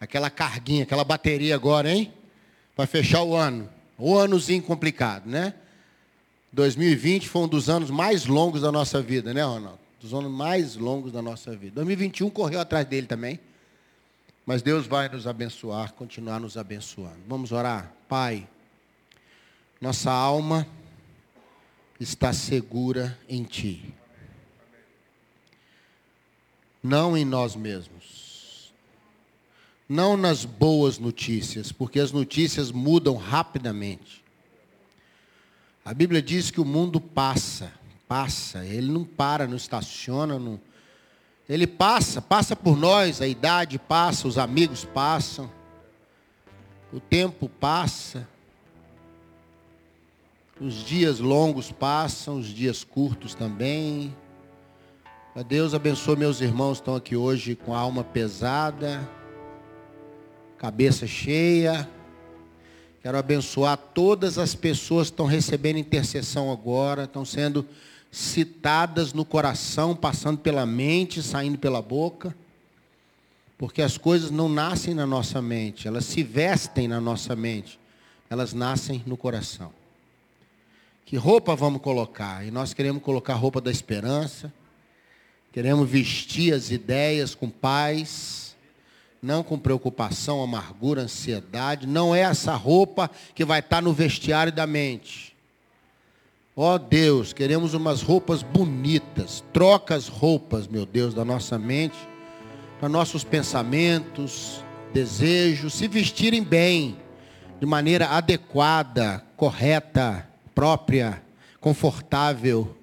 Aquela carguinha, aquela bateria agora, hein? Para fechar o ano. O anozinho complicado, né? 2020 foi um dos anos mais longos da nossa vida, né, Ronaldo? Dos anos mais longos da nossa vida. 2021 correu atrás dele também. Mas Deus vai nos abençoar, continuar nos abençoando. Vamos orar? Pai, nossa alma está segura em Ti. Não em nós mesmos. Não nas boas notícias, porque as notícias mudam rapidamente. A Bíblia diz que o mundo passa, passa, ele não para, não estaciona, não, ele passa, passa por nós, a idade passa, os amigos passam, o tempo passa, os dias longos passam, os dias curtos também. Deus abençoe meus irmãos que estão aqui hoje com a alma pesada, cabeça cheia. Quero abençoar todas as pessoas que estão recebendo intercessão agora, estão sendo citadas no coração, passando pela mente, saindo pela boca. Porque as coisas não nascem na nossa mente, elas se vestem na nossa mente, elas nascem no coração. Que roupa vamos colocar? E nós queremos colocar a roupa da esperança, queremos vestir as ideias com paz, não com preocupação, amargura, ansiedade. Não é essa roupa que vai estar no vestiário da mente. Ó oh Deus, queremos umas roupas bonitas. Troca as roupas, meu Deus, da nossa mente, para nossos pensamentos, desejos, se vestirem bem, de maneira adequada, correta, própria, confortável.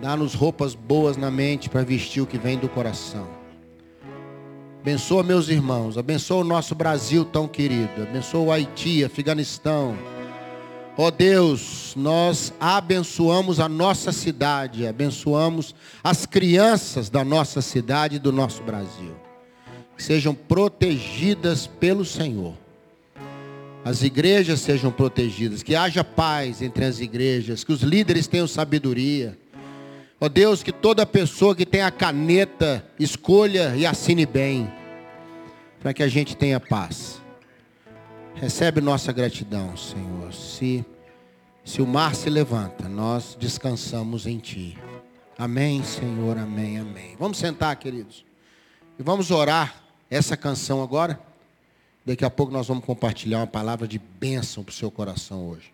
Dá-nos roupas boas na mente para vestir o que vem do coração. Abençoa meus irmãos, abençoa o nosso Brasil tão querido, abençoa o Haiti, Afeganistão Ó oh Deus, nós abençoamos a nossa cidade, abençoamos as crianças da nossa cidade e do nosso Brasil. Que sejam protegidas pelo Senhor. As igrejas sejam protegidas, que haja paz entre as igrejas, que os líderes tenham sabedoria. Ó oh Deus, que toda pessoa que tem a caneta escolha e assine bem, para que a gente tenha paz. Recebe nossa gratidão, Senhor. Se, se o mar se levanta, nós descansamos em Ti. Amém, Senhor, amém, amém. Vamos sentar, queridos. E vamos orar essa canção agora. Daqui a pouco nós vamos compartilhar uma palavra de bênção para o seu coração hoje.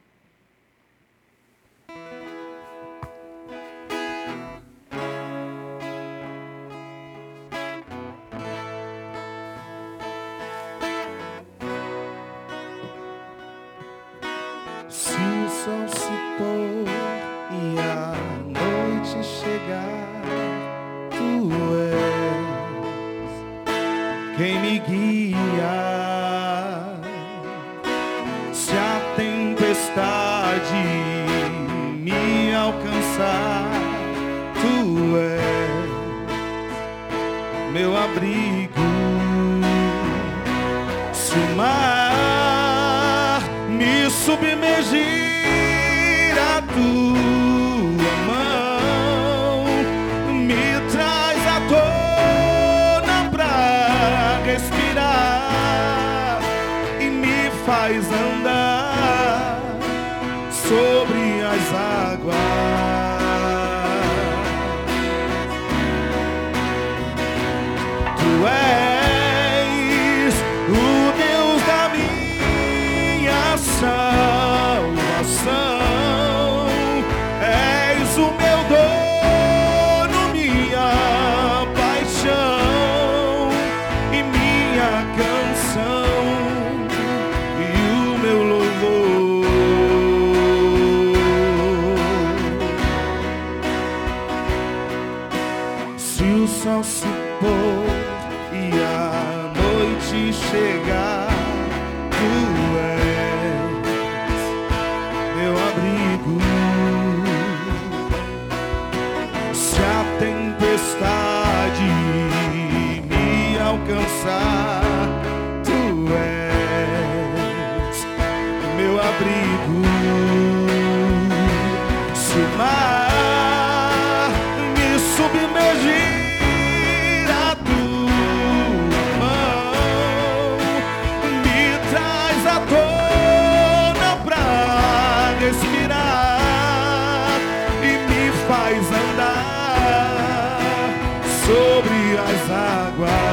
As águas.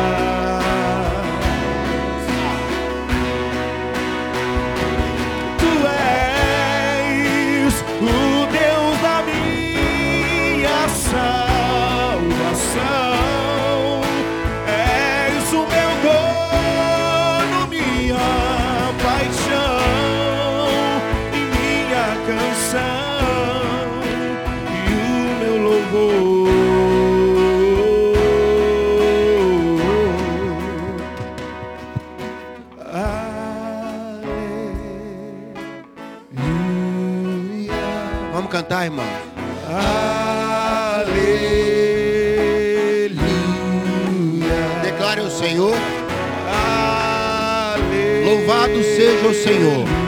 Senhor.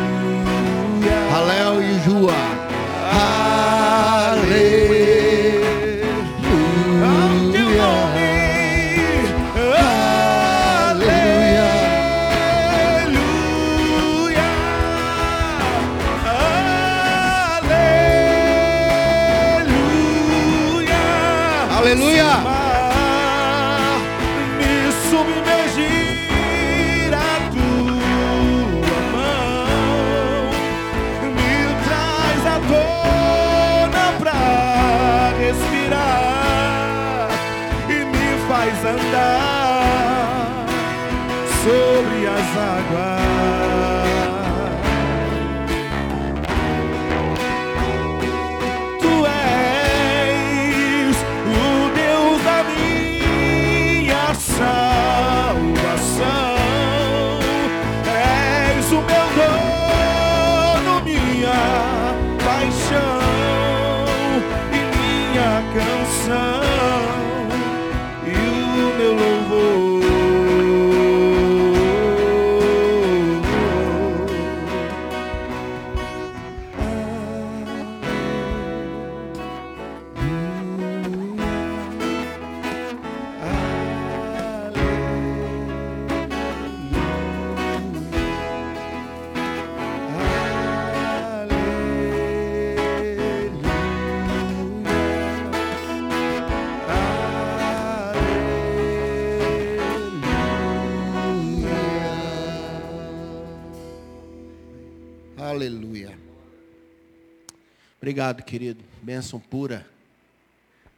Obrigado, querido. Bênção pura.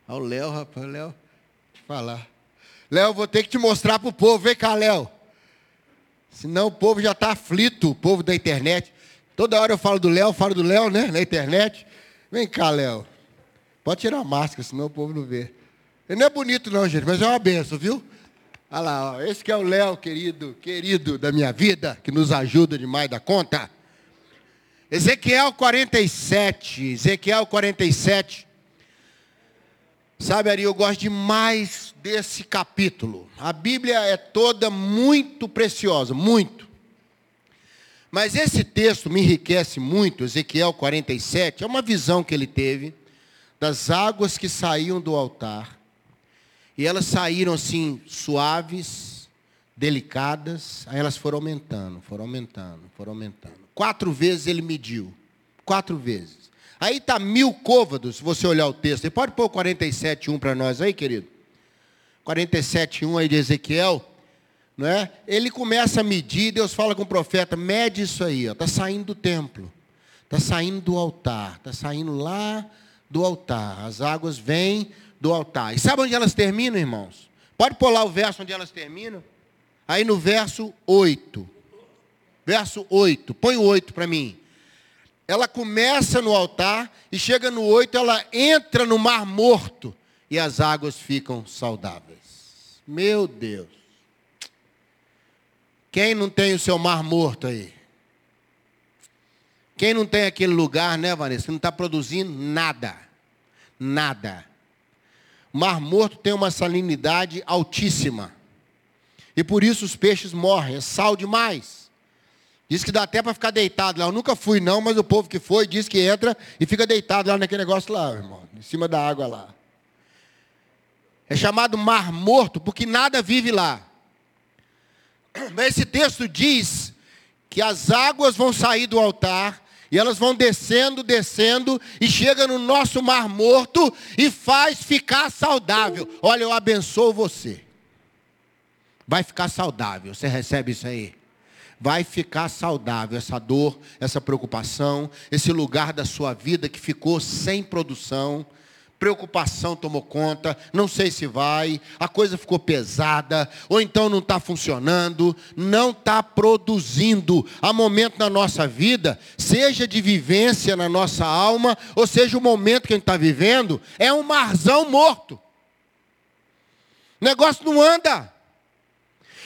Ao Léo, rapaz, Léo, falar. Léo, vou ter que te mostrar pro povo. Vem cá, Léo. Senão o povo já está aflito, o povo da internet. Toda hora eu falo do Léo, falo do Léo, né? Na internet. Vem cá, Léo. Pode tirar a máscara, senão o povo não vê. Ele não é bonito não, gente, mas é uma benção, viu? Olha lá, ó. esse que é o Léo, querido, querido da minha vida, que nos ajuda demais da conta. Ezequiel 47, Ezequiel 47. Sabe, Ari, eu gosto demais desse capítulo. A Bíblia é toda muito preciosa, muito. Mas esse texto me enriquece muito, Ezequiel 47, é uma visão que ele teve das águas que saíam do altar. E elas saíram assim, suaves, delicadas, aí elas foram aumentando, foram aumentando, foram aumentando. Quatro vezes ele mediu. Quatro vezes. Aí está mil côvados, se você olhar o texto. Você pode pôr 47.1 para nós aí, querido? 47.1 aí de Ezequiel. Não é? Ele começa a medir, Deus fala com o profeta, mede isso aí, está saindo do templo. Está saindo do altar. Está saindo lá do altar. As águas vêm do altar. E sabe onde elas terminam, irmãos? Pode lá o verso onde elas terminam? Aí no verso 8. Verso 8. Põe o 8 para mim. Ela começa no altar e chega no 8, ela entra no mar morto e as águas ficam saudáveis. Meu Deus. Quem não tem o seu mar morto aí? Quem não tem aquele lugar, né, Vanessa, que não está produzindo nada. Nada. Mar morto tem uma salinidade altíssima. E por isso os peixes morrem, é sal demais. Diz que dá até para ficar deitado lá. Eu nunca fui não, mas o povo que foi diz que entra e fica deitado lá naquele negócio lá, irmão, em cima da água lá. É chamado mar morto porque nada vive lá. Mas esse texto diz que as águas vão sair do altar e elas vão descendo, descendo e chega no nosso mar morto e faz ficar saudável. Olha, eu abençoo você. vai ficar saudável. Você recebe isso aí? Vai ficar saudável essa dor, essa preocupação, esse lugar da sua vida que ficou sem produção preocupação tomou conta, não sei se vai, a coisa ficou pesada, ou então não está funcionando, não está produzindo. Há momento na nossa vida, seja de vivência na nossa alma, ou seja o momento que a gente está vivendo, é um marzão morto. O negócio não anda.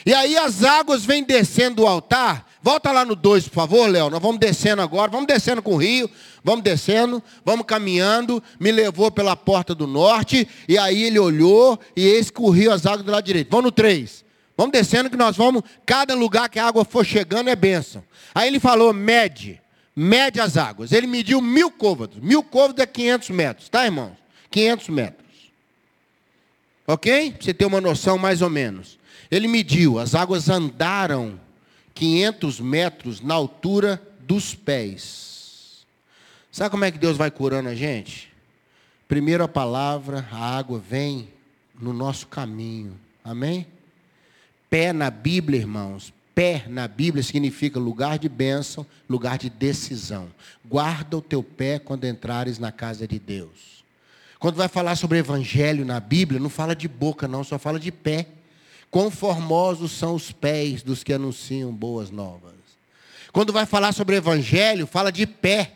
E aí as águas vêm descendo do altar, Volta lá no 2, por favor, Léo. Nós vamos descendo agora. Vamos descendo com o rio. Vamos descendo. Vamos caminhando. Me levou pela porta do norte. E aí ele olhou. E eis que o rio, as águas do lado direito. Vamos no 3. Vamos descendo que nós vamos. Cada lugar que a água for chegando é bênção. Aí ele falou: mede. Mede as águas. Ele mediu mil côvados. Mil côvados é 500 metros. Tá, irmãos? 500 metros. Ok? Você ter uma noção mais ou menos. Ele mediu. As águas andaram 500 metros na altura dos pés. Sabe como é que Deus vai curando a gente? Primeiro a palavra, a água vem no nosso caminho. Amém? Pé na Bíblia, irmãos. Pé na Bíblia significa lugar de bênção, lugar de decisão. Guarda o teu pé quando entrares na casa de Deus. Quando vai falar sobre evangelho na Bíblia, não fala de boca, não, só fala de pé. Quão formosos são os pés dos que anunciam boas novas. Quando vai falar sobre evangelho, fala de pé.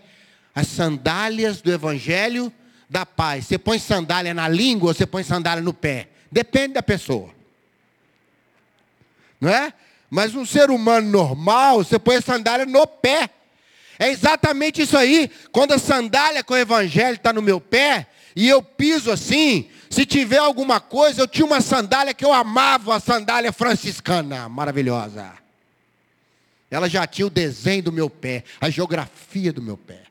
As sandálias do evangelho da paz. Você põe sandália na língua ou você põe sandália no pé? Depende da pessoa. Não é? Mas um ser humano normal, você põe a sandália no pé. É exatamente isso aí. Quando a sandália com o evangelho está no meu pé, e eu piso assim, se tiver alguma coisa, eu tinha uma sandália que eu amava, a sandália franciscana, maravilhosa. Ela já tinha o desenho do meu pé, a geografia do meu pé.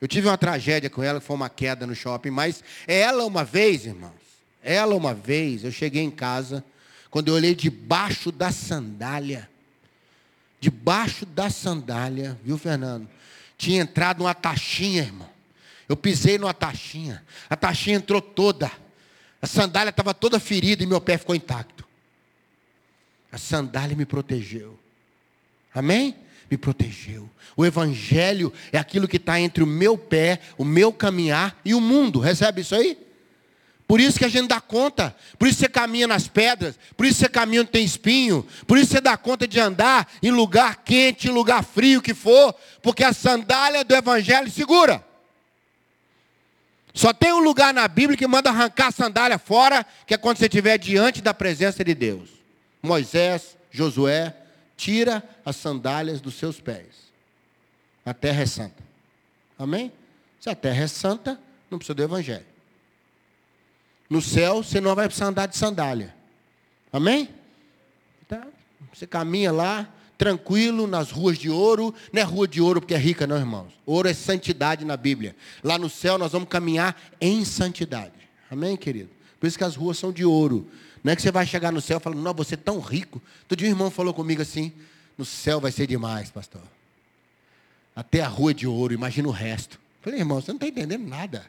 Eu tive uma tragédia com ela, que foi uma queda no shopping, mas ela uma vez, irmãos, ela uma vez, eu cheguei em casa, quando eu olhei debaixo da sandália, debaixo da sandália, viu, Fernando? Tinha entrado uma taxinha, irmão. Eu pisei numa taxinha, a taxinha entrou toda. A sandália estava toda ferida e meu pé ficou intacto. A sandália me protegeu. Amém? Me protegeu. O Evangelho é aquilo que está entre o meu pé, o meu caminhar e o mundo. Recebe isso aí? Por isso que a gente dá conta. Por isso você caminha nas pedras. Por isso você caminha onde tem espinho. Por isso você dá conta de andar em lugar quente, em lugar frio que for. Porque a sandália do Evangelho segura. Só tem um lugar na Bíblia que manda arrancar a sandália fora, que é quando você estiver diante da presença de Deus. Moisés, Josué, tira as sandálias dos seus pés. A terra é santa. Amém? Se a terra é santa, não precisa do evangelho. No céu, você não vai precisar andar de sandália. Amém? Tá? Você caminha lá, tranquilo nas ruas de ouro. Não é rua de ouro porque é rica, não, irmãos. Ouro é santidade na Bíblia. Lá no céu nós vamos caminhar em santidade. Amém, querido? Por isso que as ruas são de ouro. Não é que você vai chegar no céu falando, não, você é tão rico. Todo dia um irmão falou comigo assim, no céu vai ser demais, pastor. Até a rua é de ouro, imagina o resto. falei, irmão, você não está entendendo nada.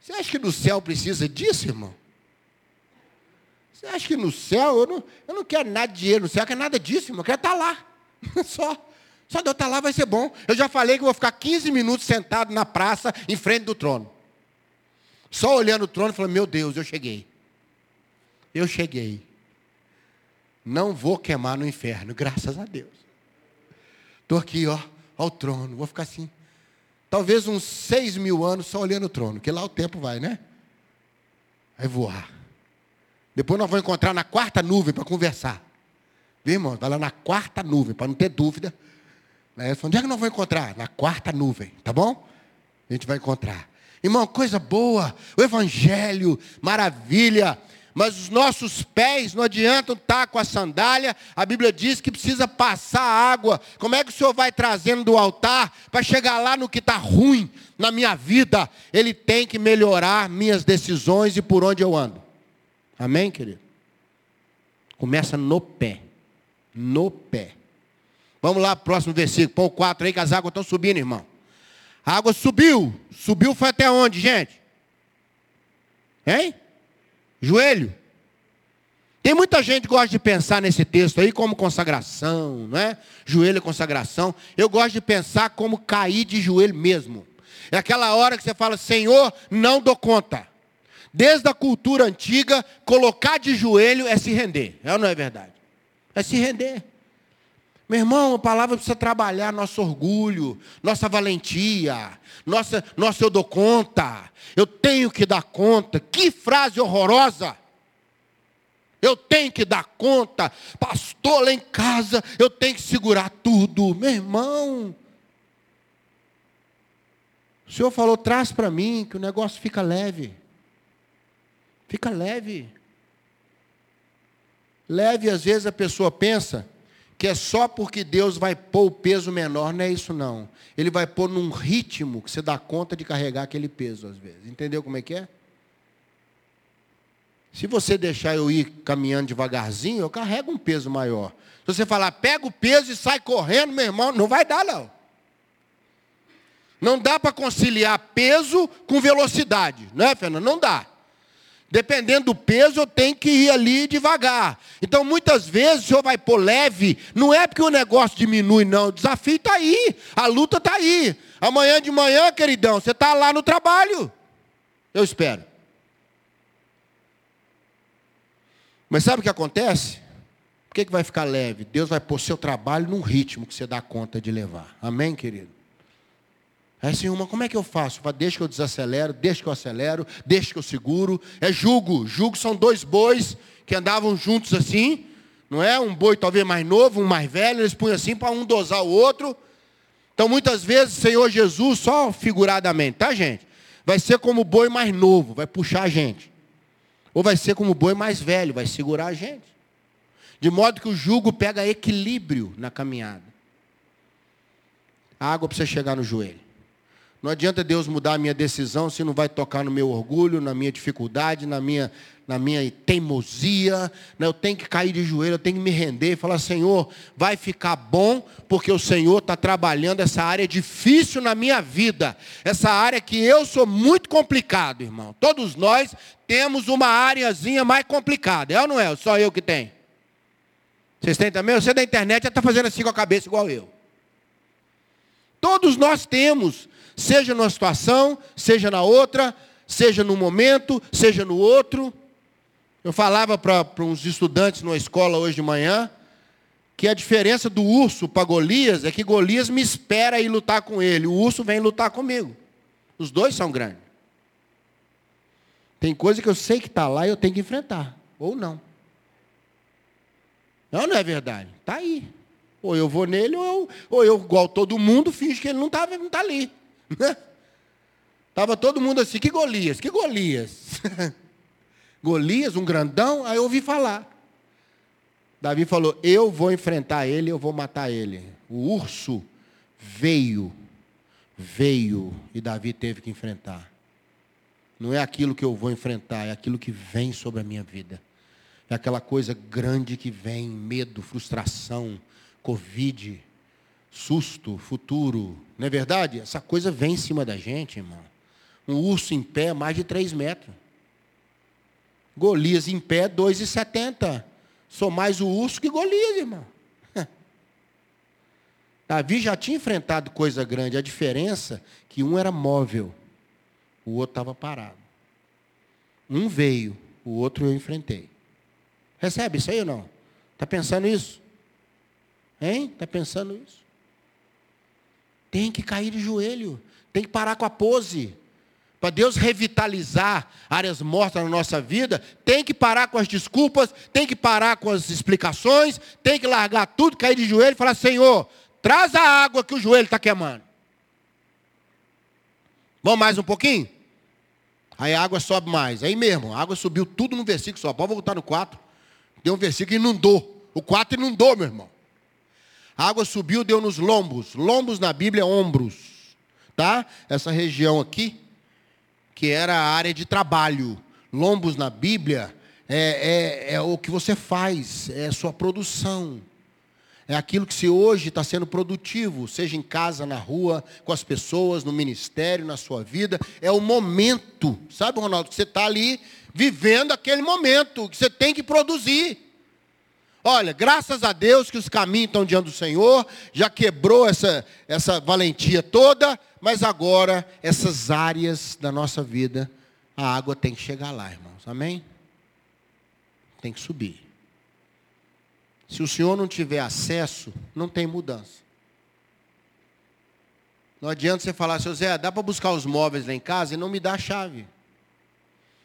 Você acha que no céu precisa disso, irmão? Você acha que no céu, eu não, eu não quero nada de dinheiro no céu, eu quero nada disso, irmão. Eu quero estar lá. Só. Só de eu estar lá vai ser bom. Eu já falei que eu vou ficar 15 minutos sentado na praça, em frente do trono. Só olhando o trono e falando, meu Deus, eu cheguei. Eu cheguei. Não vou queimar no inferno, graças a Deus. Estou aqui, ó, ao trono. Vou ficar assim. Talvez uns seis mil anos só olhando o trono, que lá o tempo vai, né? Vai voar. Depois nós vamos encontrar na quarta nuvem para conversar. Viu, irmão? Vai lá na quarta nuvem, para não ter dúvida. Né? Onde é que nós vamos encontrar? Na quarta nuvem, tá bom? A gente vai encontrar. Irmão, coisa boa, o Evangelho, maravilha. Mas os nossos pés não adiantam estar com a sandália. A Bíblia diz que precisa passar água. Como é que o Senhor vai trazendo do altar para chegar lá no que está ruim na minha vida? Ele tem que melhorar minhas decisões e por onde eu ando. Amém, querido? Começa no pé. No pé. Vamos lá, próximo versículo. Põe o 4 aí, que as águas estão subindo, irmão. A água subiu. Subiu foi até onde, gente? Hein? Joelho. Tem muita gente que gosta de pensar nesse texto aí como consagração, não é? Joelho é consagração. Eu gosto de pensar como cair de joelho mesmo. É aquela hora que você fala, Senhor, não dou conta. Desde a cultura antiga, colocar de joelho é se render. É ou não é verdade? É se render. Meu irmão, a palavra precisa trabalhar nosso orgulho, nossa valentia, nossa, nossa eu dou conta, eu tenho que dar conta. Que frase horrorosa! Eu tenho que dar conta, pastor lá em casa, eu tenho que segurar tudo. Meu irmão, o Senhor falou, traz para mim, que o negócio fica leve. Fica leve. Leve, às vezes a pessoa pensa que é só porque Deus vai pôr o peso menor, não é isso não. Ele vai pôr num ritmo que você dá conta de carregar aquele peso às vezes. Entendeu como é que é? Se você deixar eu ir caminhando devagarzinho, eu carrego um peso maior. Se você falar, pega o peso e sai correndo, meu irmão, não vai dar não. Não dá para conciliar peso com velocidade, não é, Fernando? Não dá. Dependendo do peso, eu tenho que ir ali devagar. Então, muitas vezes, o senhor vai pôr leve, não é porque o negócio diminui, não. O desafio está aí, a luta está aí. Amanhã de manhã, queridão, você está lá no trabalho. Eu espero. Mas sabe o que acontece? Por que, que vai ficar leve? Deus vai pôr seu trabalho num ritmo que você dá conta de levar. Amém, querido? Aí assim, uma, como é que eu faço? Deixa que eu desacelero, deixa que eu acelero, deixa que eu seguro. É jugo. Jugo são dois bois que andavam juntos assim. Não é? Um boi talvez mais novo, um mais velho. Eles punham assim para um dosar o outro. Então muitas vezes Senhor Jesus, só figuradamente, tá gente? Vai ser como o boi mais novo, vai puxar a gente. Ou vai ser como o boi mais velho, vai segurar a gente. De modo que o jugo pega equilíbrio na caminhada. A água precisa chegar no joelho. Não adianta Deus mudar a minha decisão se não vai tocar no meu orgulho, na minha dificuldade, na minha, na minha teimosia. Né? Eu tenho que cair de joelho, eu tenho que me render e falar, Senhor, vai ficar bom, porque o Senhor está trabalhando essa área difícil na minha vida. Essa área que eu sou muito complicado, irmão. Todos nós temos uma áreazinha mais complicada. É ou não é? Só eu que tenho. Vocês têm também? Você da internet já está fazendo assim com a cabeça igual eu. Todos nós temos seja numa situação, seja na outra, seja no momento, seja no outro. Eu falava para uns estudantes numa escola hoje de manhã que a diferença do urso para Golias é que Golias me espera ir lutar com ele, o urso vem lutar comigo. Os dois são grandes. Tem coisa que eu sei que está lá e eu tenho que enfrentar, ou não. Não, não é verdade? Está aí. Ou eu vou nele, ou eu, ou eu igual todo mundo, finge que ele não está tá ali. Estava todo mundo assim, que Golias, que Golias. Golias, um grandão, aí eu ouvi falar. Davi falou, eu vou enfrentar ele, eu vou matar ele. O urso veio, veio, e Davi teve que enfrentar. Não é aquilo que eu vou enfrentar, é aquilo que vem sobre a minha vida. É aquela coisa grande que vem, medo, frustração, Covid, susto, futuro. Não é verdade? Essa coisa vem em cima da gente, irmão. Um urso em pé, mais de 3 metros. Golias em pé, 2,70. Sou mais o urso que Golias, irmão. Davi já tinha enfrentado coisa grande. A diferença é que um era móvel, o outro estava parado. Um veio, o outro eu enfrentei. Recebe isso aí ou não? Está pensando isso? Hein? Está pensando isso? Tem que cair de joelho. Tem que parar com a pose. Para Deus revitalizar áreas mortas na nossa vida, tem que parar com as desculpas, tem que parar com as explicações, tem que largar tudo, cair de joelho e falar: Senhor, traz a água que o joelho está queimando. Vamos mais um pouquinho? Aí a água sobe mais. Aí mesmo, a água subiu tudo no versículo só. Pode voltar no 4. Tem um versículo que inundou. O 4 inundou, meu irmão. A água subiu, deu nos lombos. Lombos na Bíblia é ombros. Tá? Essa região aqui, que era a área de trabalho. Lombos na Bíblia é, é, é o que você faz, é a sua produção. É aquilo que se hoje está sendo produtivo, seja em casa, na rua, com as pessoas, no ministério, na sua vida. É o momento, sabe, Ronaldo? Que você está ali vivendo aquele momento, que você tem que produzir. Olha, graças a Deus que os caminhos estão diante do Senhor, já quebrou essa, essa valentia toda, mas agora essas áreas da nossa vida, a água tem que chegar lá, irmãos. Amém? Tem que subir. Se o senhor não tiver acesso, não tem mudança. Não adianta você falar, seu Zé, dá para buscar os móveis lá em casa e não me dá a chave.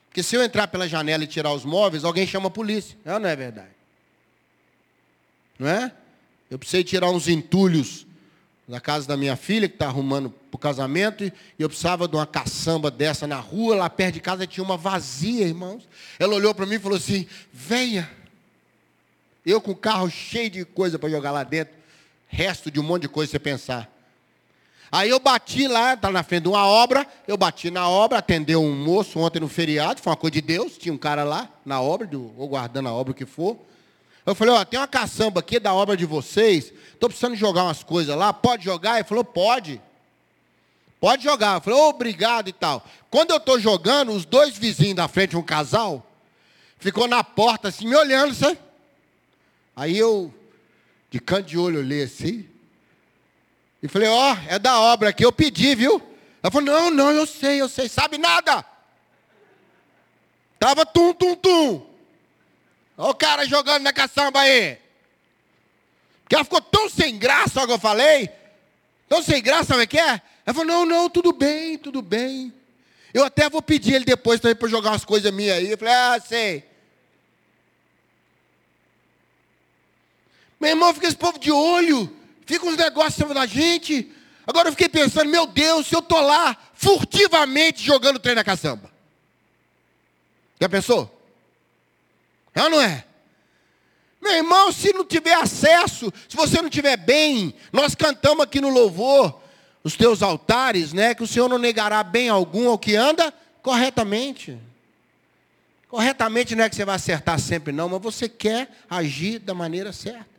Porque se eu entrar pela janela e tirar os móveis, alguém chama a polícia. Não, não é verdade não é? Eu precisei tirar uns entulhos da casa da minha filha, que está arrumando para o casamento, e eu precisava de uma caçamba dessa na rua, lá perto de casa tinha uma vazia, irmãos. Ela olhou para mim e falou assim: venha. Eu com o carro cheio de coisa para jogar lá dentro, resto de um monte de coisa você pensar. Aí eu bati lá, está na frente de uma obra, eu bati na obra, atendeu um moço ontem no feriado, foi uma coisa de Deus, tinha um cara lá na obra, ou guardando a obra, o que for. Eu falei, ó, tem uma caçamba aqui da obra de vocês, estou precisando jogar umas coisas lá, pode jogar? Ele falou, pode. Pode jogar. Eu falei, obrigado e tal. Quando eu estou jogando, os dois vizinhos da frente, um casal, ficou na porta assim, me olhando, sabe? Aí eu, de canto de olho, olhei assim. E falei, ó, oh, é da obra aqui, eu pedi, viu? Ela falou, não, não, eu sei, eu sei, sabe nada. Tava tum, tum, tum. Olha o cara jogando na caçamba aí. Porque ela ficou tão sem graça, olha o que eu falei. Tão sem graça, sabe o que é? Ela falou, não, não, tudo bem, tudo bem. Eu até vou pedir ele depois também para jogar umas coisas minhas aí. Eu falei, ah, sei. Meu irmão, fica esse povo de olho. Fica uns negócios da gente. Agora eu fiquei pensando, meu Deus, se eu estou lá furtivamente jogando trem na caçamba. Já pensou? É ou não é? Meu irmão, se não tiver acesso, se você não tiver bem, nós cantamos aqui no louvor, os teus altares, né? Que o Senhor não negará bem algum ao que anda corretamente. Corretamente não é que você vai acertar sempre, não, mas você quer agir da maneira certa.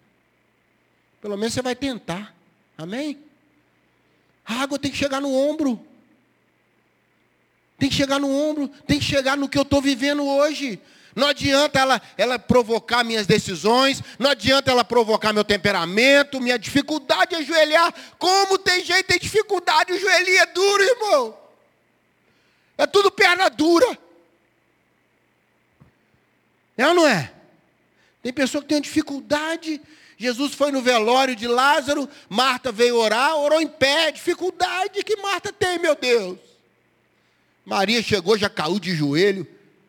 Pelo menos você vai tentar. Amém? A água tem que chegar no ombro. Tem que chegar no ombro, tem que chegar no que eu estou vivendo hoje. Não adianta ela, ela provocar minhas decisões, não adianta ela provocar meu temperamento, minha dificuldade de ajoelhar. Como tem gente tem dificuldade, o joelhinho é duro, irmão. É tudo perna dura. É ou não é? Tem pessoa que tem dificuldade. Jesus foi no velório de Lázaro, Marta veio orar, orou em pé. Dificuldade que Marta tem, meu Deus. Maria chegou, já caiu de joelho,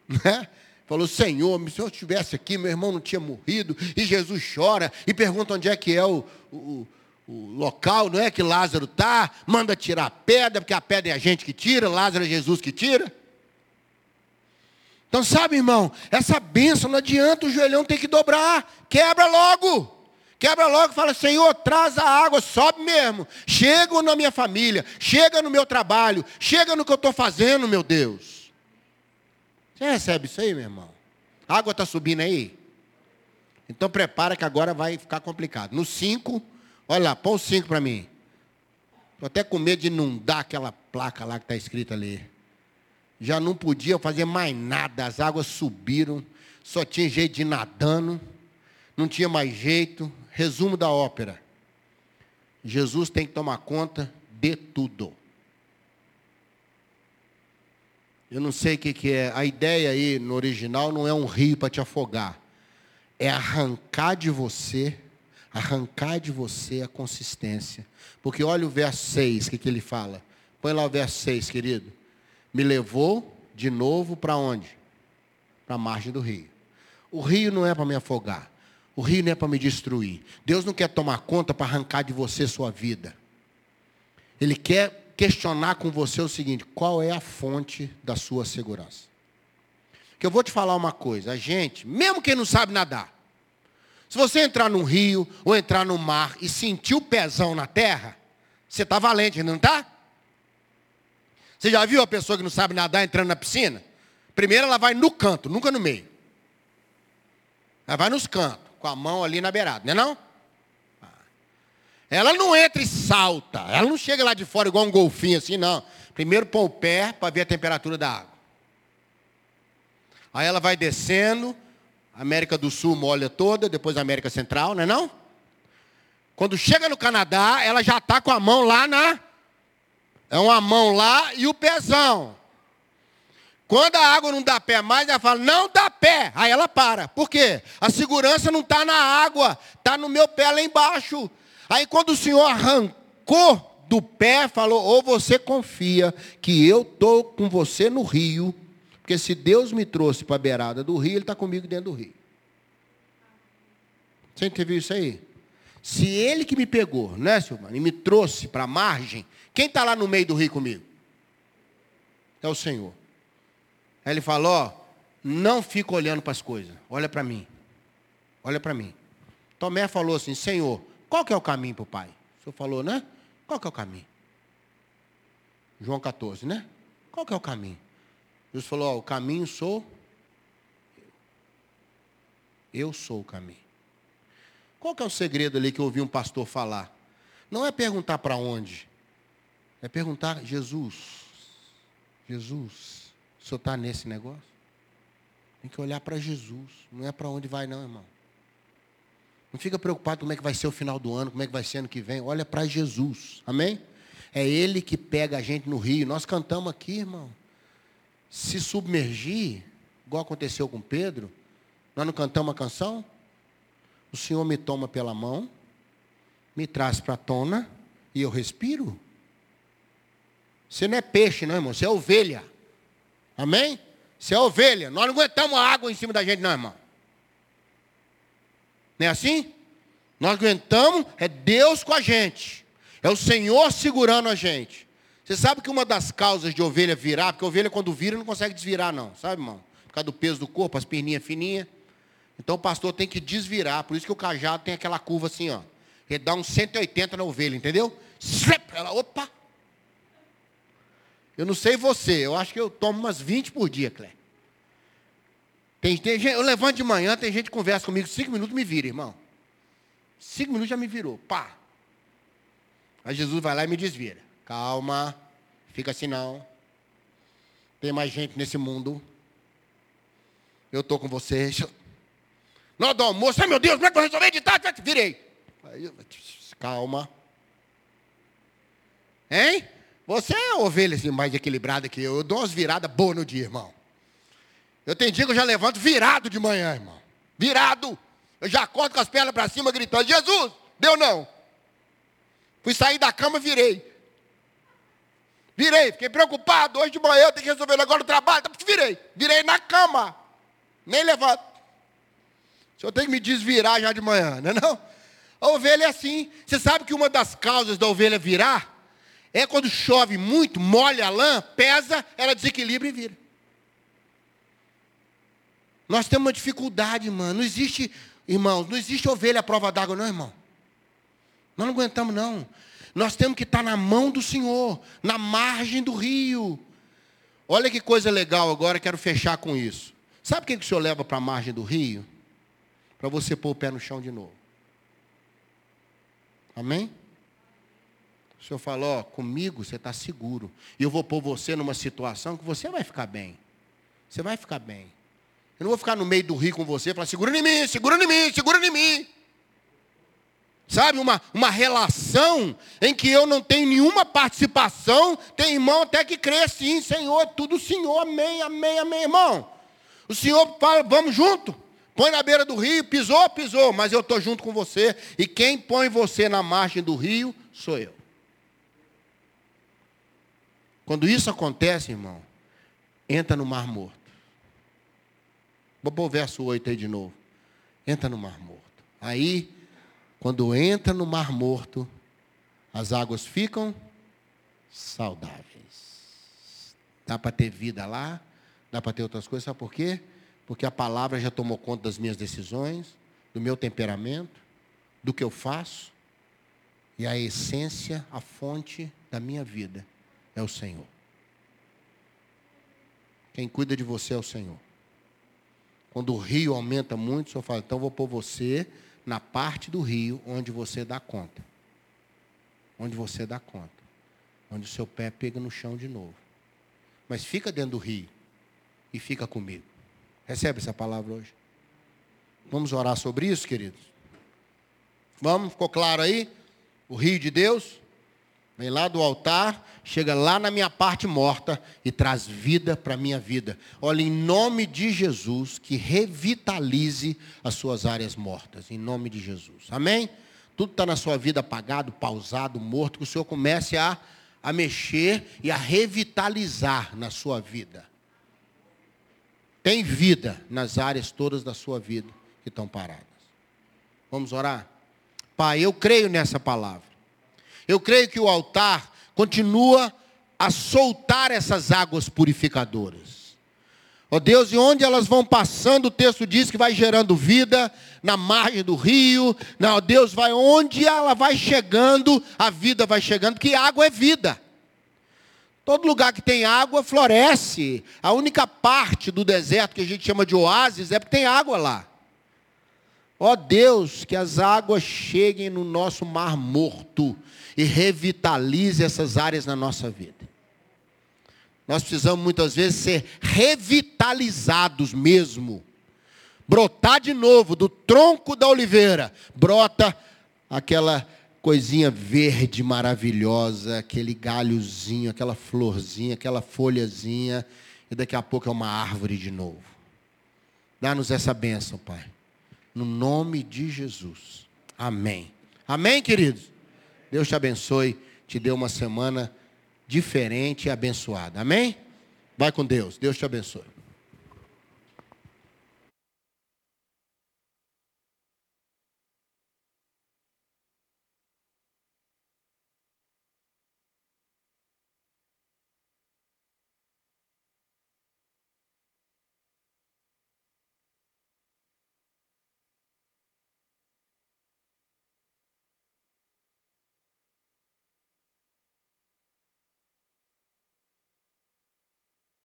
né? Falou, Senhor, se eu estivesse aqui, meu irmão não tinha morrido. E Jesus chora e pergunta onde é que é o, o, o local, não é que Lázaro está. Manda tirar a pedra, porque a pedra é a gente que tira, Lázaro é Jesus que tira. Então, sabe, irmão, essa bênção não adianta, o joelhão tem que dobrar. Quebra logo. Quebra logo, fala, Senhor, traz a água, sobe mesmo. Chega na minha família, chega no meu trabalho, chega no que eu estou fazendo, meu Deus. Você recebe isso aí, meu irmão? A água está subindo aí? Então prepara que agora vai ficar complicado. No 5, olha lá, põe o 5 para mim. Estou até com medo de inundar aquela placa lá que está escrita ali. Já não podia fazer mais nada, as águas subiram, só tinha jeito de ir nadando, não tinha mais jeito. Resumo da ópera. Jesus tem que tomar conta de tudo. Eu não sei o que, que é. A ideia aí no original não é um rio para te afogar. É arrancar de você, arrancar de você a consistência. Porque olha o verso 6, o que, que ele fala. Põe lá o verso 6, querido. Me levou de novo para onde? Para a margem do rio. O rio não é para me afogar. O rio não é para me destruir. Deus não quer tomar conta para arrancar de você sua vida. Ele quer questionar com você o seguinte: qual é a fonte da sua segurança? Que eu vou te falar uma coisa, a gente, mesmo quem não sabe nadar, se você entrar num rio ou entrar no mar e sentir o pezão na terra, você está valente, não está? Você já viu a pessoa que não sabe nadar entrando na piscina? Primeiro ela vai no canto, nunca no meio. Ela vai nos cantos, com a mão ali na beirada, não é não? Ela não entra e salta. Ela não chega lá de fora igual um golfinho assim, não. Primeiro põe o pé para ver a temperatura da água. Aí ela vai descendo, América do Sul molha toda, depois América Central, não é não? Quando chega no Canadá, ela já está com a mão lá na. É uma mão lá e o pezão. Quando a água não dá pé mais, ela fala, não dá pé. Aí ela para. Por quê? A segurança não está na água, está no meu pé lá embaixo. Aí quando o Senhor arrancou do pé, falou, ou você confia que eu estou com você no rio, porque se Deus me trouxe para a beirada do rio, Ele está comigo dentro do rio. Você viu isso aí? Se Ele que me pegou, né, Silvana, e me trouxe para a margem, quem está lá no meio do rio comigo? É o Senhor. Aí ele falou, não fica olhando para as coisas, olha para mim. Olha para mim. Tomé falou assim, Senhor, qual que é o caminho para o Pai? O senhor falou, né? Qual que é o caminho? João 14, né? Qual que é o caminho? Jesus falou, ó, o caminho sou eu. Sou o caminho. Qual que é o segredo ali que eu ouvi um pastor falar? Não é perguntar para onde. É perguntar, Jesus, Jesus, o senhor está nesse negócio? Tem que olhar para Jesus. Não é para onde vai, não, irmão. Não fica preocupado como é que vai ser o final do ano, como é que vai ser ano que vem. Olha para Jesus. Amém? É Ele que pega a gente no rio. Nós cantamos aqui, irmão. Se submergir, igual aconteceu com Pedro, nós não cantamos a canção? O Senhor me toma pela mão, me traz para a tona e eu respiro. Você não é peixe, não, irmão. Você é ovelha. Amém? Você é ovelha. Nós não aguentamos água em cima da gente, não, irmão. Não é assim? Nós aguentamos, é Deus com a gente. É o Senhor segurando a gente. Você sabe que uma das causas de ovelha virar, porque ovelha quando vira não consegue desvirar, não, sabe, irmão? Por causa do peso do corpo, as perninhas fininhas. Então o pastor tem que desvirar, por isso que o cajado tem aquela curva assim, ó. Ele dá uns 180 na ovelha, entendeu? Ela, opa, eu não sei você, eu acho que eu tomo umas 20 por dia, Clé. Tem, tem gente, eu levanto de manhã, tem gente que conversa comigo, cinco minutos me vira, irmão. Cinco minutos já me virou, pá. Aí Jesus vai lá e me desvira. Calma, fica assim não. Tem mais gente nesse mundo. Eu estou com vocês. Na do almoço, ai meu Deus, como é que eu resolvi editar? Virei. Calma. Hein? Você é ovelha assim, mais equilibrada que eu. Eu dou umas viradas boas no dia, irmão. Eu tenho dia que eu já levanto virado de manhã, irmão. Virado. Eu já acordo com as pernas para cima gritando, Jesus, deu não. Fui sair da cama, virei. Virei, fiquei preocupado. Hoje de manhã eu tenho que resolver agora o trabalho. Virei. Virei na cama. Nem levanto. O senhor tem que me desvirar já de manhã, não é não? A ovelha é assim. Você sabe que uma das causas da ovelha virar é quando chove muito, molha a lã, pesa, ela desequilibra e vira. Nós temos uma dificuldade, irmão. Não existe, irmãos, não existe ovelha à prova d'água, não, irmão. Nós não aguentamos, não. Nós temos que estar na mão do Senhor, na margem do rio. Olha que coisa legal agora, quero fechar com isso. Sabe quem que o Senhor leva para a margem do rio? Para você pôr o pé no chão de novo. Amém? O Senhor falou, ó, comigo você está seguro. E eu vou pôr você numa situação que você vai ficar bem. Você vai ficar bem. Eu não vou ficar no meio do rio com você e falar, segura em mim, segura em mim, segura em mim. Sabe, uma, uma relação em que eu não tenho nenhuma participação. Tem irmão até que crê sim, Senhor, tudo Senhor, amém, amém, amém, irmão. O Senhor fala, vamos junto. Põe na beira do rio, pisou, pisou, mas eu estou junto com você. E quem põe você na margem do rio sou eu. Quando isso acontece, irmão, entra no mar morto. Vou pôr o verso 8 aí de novo. Entra no mar morto. Aí, quando entra no mar morto, as águas ficam saudáveis. Dá para ter vida lá, dá para ter outras coisas, sabe por quê? Porque a palavra já tomou conta das minhas decisões, do meu temperamento, do que eu faço, e a essência, a fonte da minha vida é o Senhor. Quem cuida de você é o Senhor. Quando o rio aumenta muito, o Senhor fala, então vou pôr você na parte do rio onde você dá conta. onde você dá conta, onde o seu pé pega no chão de novo. Mas fica dentro do rio e fica comigo. Recebe essa palavra hoje? Vamos orar sobre isso, queridos? Vamos, ficou claro aí? O rio de Deus vem lá do altar, chega lá na minha parte morta e traz vida para a minha vida. Olha, em nome de Jesus, que revitalize as suas áreas mortas, em nome de Jesus. Amém? Tudo está na sua vida apagado, pausado, morto, que o Senhor comece a, a mexer e a revitalizar na sua vida. Tem vida nas áreas todas da sua vida que estão paradas. Vamos orar? Pai, eu creio nessa palavra. Eu creio que o altar continua a soltar essas águas purificadoras. Ó oh Deus, e onde elas vão passando, o texto diz que vai gerando vida, na margem do rio. Não, Deus vai onde ela vai chegando, a vida vai chegando, porque água é vida. Todo lugar que tem água floresce. A única parte do deserto que a gente chama de oásis é porque tem água lá. Ó oh Deus, que as águas cheguem no nosso mar morto e revitalize essas áreas na nossa vida. Nós precisamos muitas vezes ser revitalizados mesmo. Brotar de novo do tronco da oliveira, brota aquela coisinha verde maravilhosa, aquele galhozinho, aquela florzinha, aquela folhazinha, e daqui a pouco é uma árvore de novo. Dá-nos essa bênção, Pai. No nome de Jesus. Amém. Amém, queridos? Deus te abençoe, te dê uma semana diferente e abençoada. Amém? Vai com Deus. Deus te abençoe.